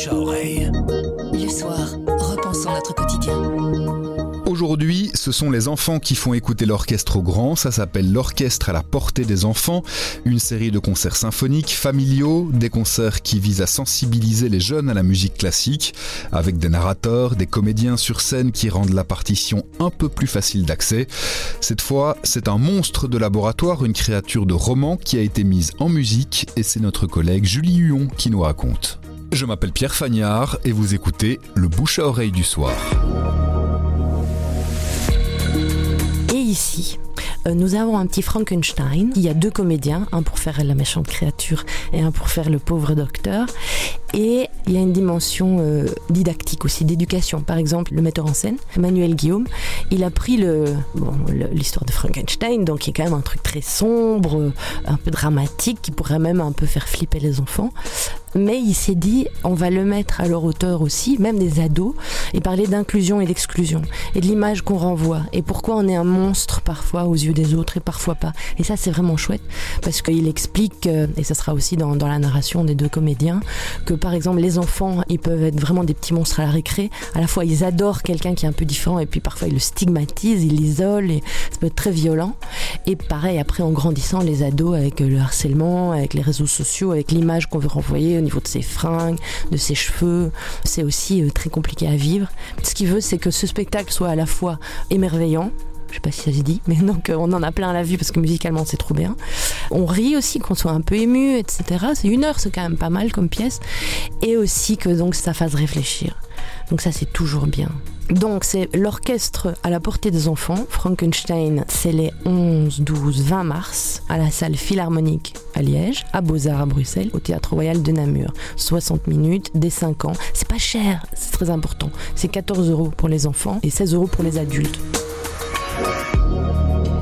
bouche à oreille. Le soir, repensons notre quotidien. Aujourd'hui, ce sont les enfants qui font écouter l'orchestre au grand. Ça s'appelle l'orchestre à la portée des enfants. Une série de concerts symphoniques, familiaux, des concerts qui visent à sensibiliser les jeunes à la musique classique, avec des narrateurs, des comédiens sur scène qui rendent la partition un peu plus facile d'accès. Cette fois, c'est un monstre de laboratoire, une créature de roman qui a été mise en musique et c'est notre collègue Julie Huon qui nous raconte. Je m'appelle Pierre Fagnard et vous écoutez Le bouche à oreille du soir. ici, euh, nous avons un petit Frankenstein. Il y a deux comédiens, un pour faire la méchante créature et un pour faire le pauvre docteur. Et il y a une dimension euh, didactique aussi, d'éducation. Par exemple, le metteur en scène, Emmanuel Guillaume, il a pris l'histoire de Frankenstein, donc qui est quand même un truc très sombre, un peu dramatique, qui pourrait même un peu faire flipper les enfants. Mais il s'est dit, on va le mettre à leur hauteur aussi, même des ados, et parler d'inclusion et d'exclusion, et de l'image qu'on renvoie, et pourquoi on est un monstre parfois aux yeux des autres et parfois pas. Et ça, c'est vraiment chouette, parce qu'il explique, et ça sera aussi dans, dans la narration des deux comédiens, que par exemple, les enfants, ils peuvent être vraiment des petits monstres à la récré. À la fois, ils adorent quelqu'un qui est un peu différent et puis parfois, ils le stigmatisent, ils l'isolent et ça peut être très violent. Et pareil, après, en grandissant, les ados avec le harcèlement, avec les réseaux sociaux, avec l'image qu'on veut renvoyer au niveau de ses fringues, de ses cheveux, c'est aussi euh, très compliqué à vivre. Ce qu'il veut, c'est que ce spectacle soit à la fois émerveillant, je sais pas si ça se dit, mais donc euh, on en a plein à la vue parce que musicalement c'est trop bien. On rit aussi, qu'on soit un peu ému, etc. C'est une heure, c'est quand même pas mal comme pièce. Et aussi que donc ça fasse réfléchir. Donc ça c'est toujours bien. Donc c'est l'orchestre à la portée des enfants, Frankenstein, c'est les 11, 12, 20 mars à la salle philharmonique à Liège, à Beaux-Arts à Bruxelles, au Théâtre Royal de Namur. 60 minutes, dès 5 ans. C'est pas cher, c'est très important. C'est 14 euros pour les enfants et 16 euros pour les adultes.